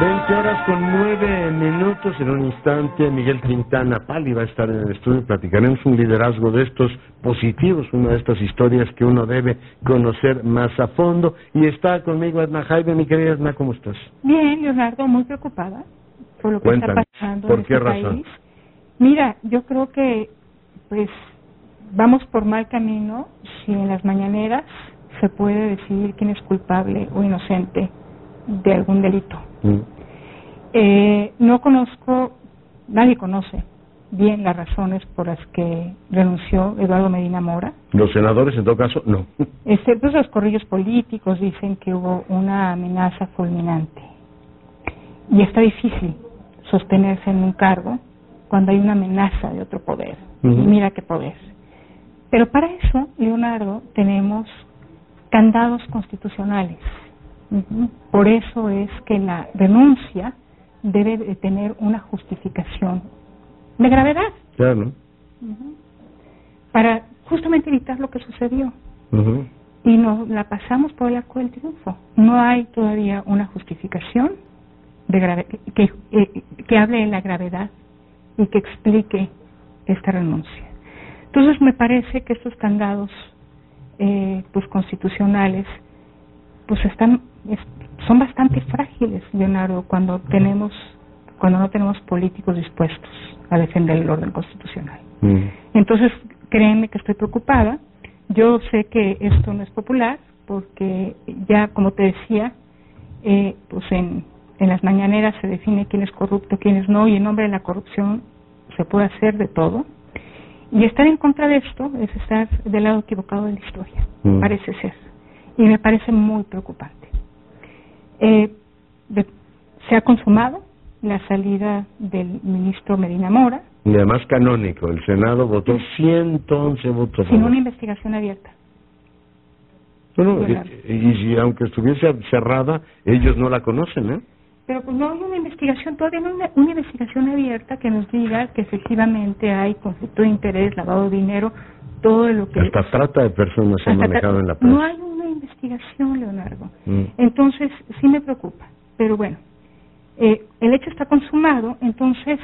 20 horas con 9 minutos. En un instante, Miguel Quintana Pali va a estar en el estudio. Platicaremos un liderazgo de estos positivos, una de estas historias que uno debe conocer más a fondo. Y está conmigo Edna Jaime. Mi querida Edna, ¿cómo estás? Bien, Leonardo, muy preocupada por lo que está pasando ¿Por en qué este razón? país. Mira, yo creo que, pues, vamos por mal camino si en las mañaneras se puede decidir quién es culpable o inocente de algún delito. Mm. Eh, no conozco, nadie conoce bien las razones por las que renunció Eduardo Medina Mora. Los senadores, en todo caso, no. Este, pues los corrillos políticos dicen que hubo una amenaza fulminante. Y está difícil sostenerse en un cargo cuando hay una amenaza de otro poder. Mira qué poder. Pero para eso, Leonardo, tenemos candados constitucionales. Por eso es que la renuncia debe de tener una justificación de gravedad ¿no? para justamente evitar lo que sucedió. Y nos la pasamos por el arco del triunfo. No hay todavía una justificación de grave- que, eh, que hable de la gravedad y que explique esta renuncia. Entonces me parece que estos candados eh, pues constitucionales pues están es- son bastante frágiles, Leonardo, cuando tenemos cuando no tenemos políticos dispuestos a defender el orden constitucional. Mm. Entonces, créeme que estoy preocupada. Yo sé que esto no es popular porque ya, como te decía, eh, pues en, en las mañaneras se define quién es corrupto, quién es no, y en nombre de la corrupción se puede hacer de todo. Y estar en contra de esto es estar del lado equivocado de la historia, Mm. parece ser. Y me parece muy preocupante. Eh, de- se ha consumado la salida del ministro Medina Mora, Y además canónico, el Senado votó 111 votos. sin una investigación abierta. No, no, Claro. y, y si aunque estuviese cerrada, ellos no la conocen, ¿eh? Pero pues no hay una investigación, todavía no hay una, una investigación abierta que nos diga que efectivamente hay conflicto de interés, lavado de dinero, todo lo que... Hasta trata de personas se ha manejado en la prensa. No hay investigación, Leonardo. Mm. Entonces, sí me preocupa. Pero bueno, eh, el hecho está consumado, entonces,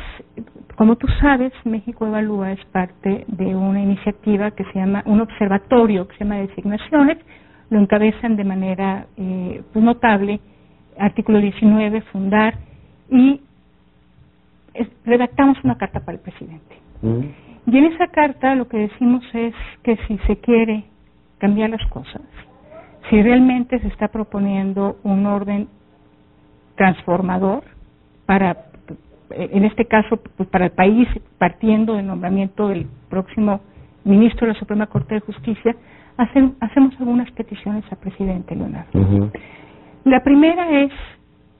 como tú sabes, México Evalúa es parte de una iniciativa que se llama, un observatorio que se llama Designaciones, lo encabezan de manera eh, pues, notable, artículo 19, fundar, y es- redactamos una carta para el presidente. Mm. Y en esa carta lo que decimos es que si se quiere cambiar las cosas, si realmente se está proponiendo un orden transformador para, en este caso, pues, para el país, partiendo del nombramiento del próximo ministro de la Suprema Corte de Justicia, hacemos algunas peticiones al presidente Leonardo. La primera es,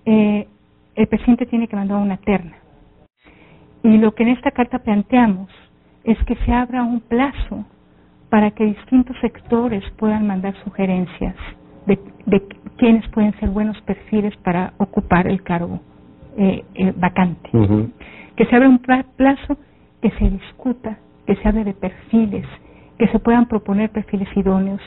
eh, el presidente tiene que mandar una terna. Y lo que en esta carta planteamos es que se abra un plazo para que distintos sectores puedan mandar sugerencias de, de quiénes pueden ser buenos perfiles para ocupar el cargo eh, eh, vacante. Que se abra un pla- plazo, que se discuta, que se hable de perfiles, que se puedan proponer perfiles idóneos,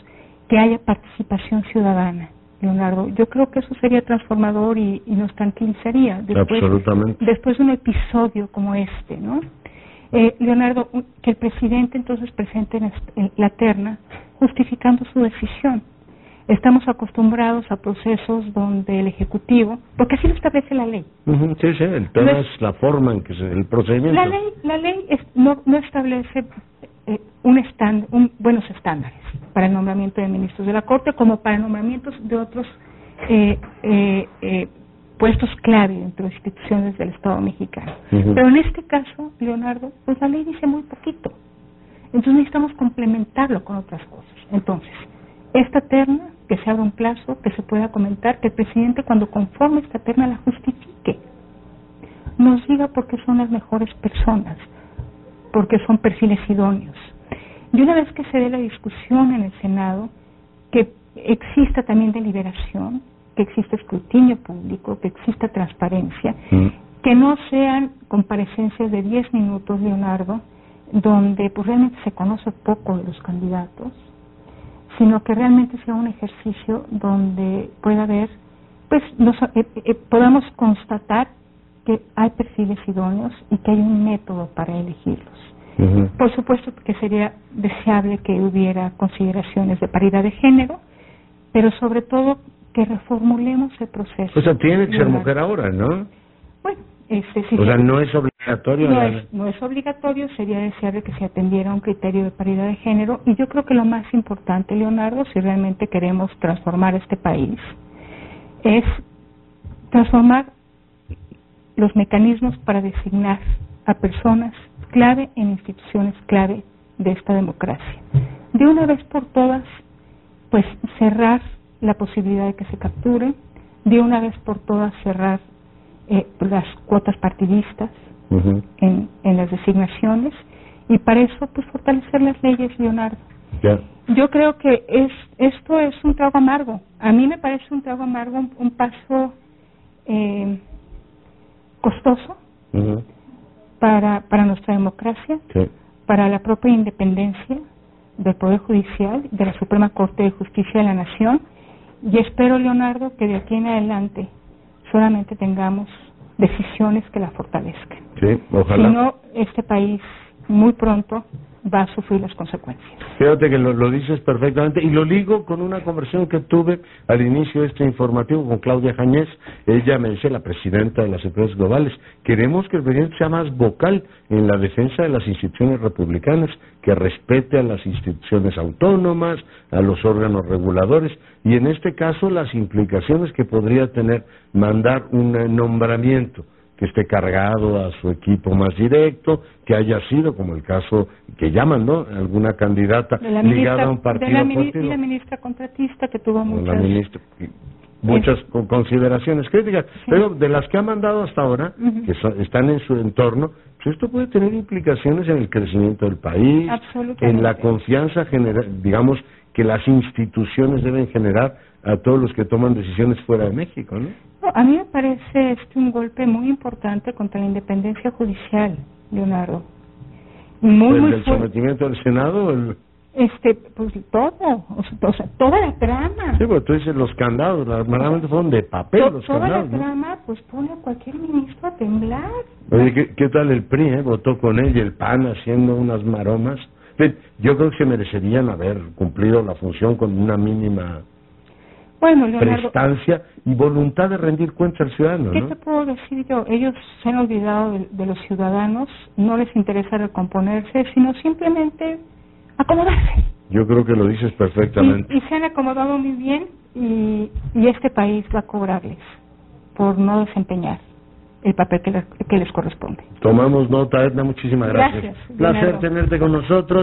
que haya participación ciudadana. Leonardo, yo creo que eso sería transformador y, y nos tranquilizaría después, Absolutamente. después de un episodio como este, ¿no? Eh, Leonardo, que el presidente entonces presente en la terna justificando su decisión. Estamos acostumbrados a procesos donde el Ejecutivo, porque así lo establece la ley, Ujú, Sí, sí, el tema No es- es la forma en que se, el procedimiento. la ley, la ley es- no, no establece eh, un estánd- un- buenos estándares para el nombramiento de ministros de la Corte como para nombramientos de otros eh, eh, eh, puestos clave dentro de instituciones del Estado mexicano. Pero en este caso, Leonardo, pues la ley dice muy poquito. Entonces necesitamos complementarlo con otras cosas. Entonces, esta terna, que se abra un plazo, que se pueda comentar, que el presidente cuando conforme esta terna la justifique nos diga por qué son las mejores personas, porque son perfiles idóneos. Y una vez que se dé la discusión en el Senado, que exista también deliberación, que exista escrutinio público, que exista transparencia, Mm. que no sean comparecencias de 10 minutos, Leonardo, donde pues realmente se conoce poco de los candidatos, sino que realmente sea un ejercicio donde pueda haber pues nos, eh, eh, podamos constatar que hay perfiles idóneos y que hay un método para elegirlos. Por supuesto que sería deseable que hubiera consideraciones de paridad de género, pero sobre todo que reformulemos el proceso. O sea, tiene que ser mujer ahora, ¿no? Bueno, este, o sea, no es obligatorio. No es, no es obligatorio, sería deseable que se atendiera a un criterio de paridad de género y yo creo que lo más importante, Leonardo, si realmente queremos transformar este país, es transformar los mecanismos para designar a personas clave en instituciones clave de esta democracia. De una vez por todas, pues cerrar la posibilidad de que se capture, de una vez por todas cerrar eh, las cuotas partidistas en, en las designaciones. Y para eso pues fortalecer las leyes, Leonardo. Yo creo que es esto es un trago amargo. A mí me parece un trago amargo, un, paso eh, costoso para, para nuestra democracia, para la propia independencia del Poder Judicial, de la Suprema Corte de Justicia de la Nación, y espero, Leonardo, que de aquí en adelante solamente tengamos decisiones que la fortalezcan. Sí, ojalá. Si no, este país muy pronto va a sufrir las consecuencias. Fíjate que lo, dices perfectamente y lo ligo con una conversación que tuve al inicio de este informativo con Claudia Jañez. Ella me dice, la presidenta de las empresas globales, queremos que el presidente sea más vocal en la defensa de las instituciones republicanas, que respete a las instituciones autónomas, a los órganos reguladores y en este caso las implicaciones que podría tener mandar un nombramiento que esté cargado a su equipo más directo, que haya sido, como el caso que llaman, ¿no? Alguna candidata ligada a un partido de la, la ministra contratista que tuvo muchas... muchas consideraciones críticas, pero de las que ha mandado hasta ahora, que están en su entorno, pues esto puede tener implicaciones en el crecimiento del país, en la confianza general, digamos, que las instituciones deben generar a todos los que toman decisiones fuera de México, ¿no? A mí me parece este un golpe muy importante contra la independencia judicial, Leonardo. Muy, ¿El sometimiento del Senado? El... Este, pues todo, o sea, toda la trama. Sí, pero tú dices los candados, normalmente fueron de papel los toda candados. Toda la trama, pues pone a cualquier ministro a temblar. Oye, ¿qué, ¿qué, tal el PRI, eh? Votó con él y el PAN haciendo unas maromas. Yo creo que se merecerían haber cumplido la función con una mínima bueno, prestancia y voluntad de rendir cuenta al ciudadano. ¿Qué te puedo decir yo? Ellos se han olvidado de, los ciudadanos, no les interesa recomponerse, sino simplemente acomodarse. Yo creo que lo dices perfectamente. Y, se han acomodado muy bien y, y, este país va a cobrarles por no desempeñar el papel que les, que les corresponde. Tomamos nota, Edna, muchísimas gracias. gracias Placer tenerte con nosotros.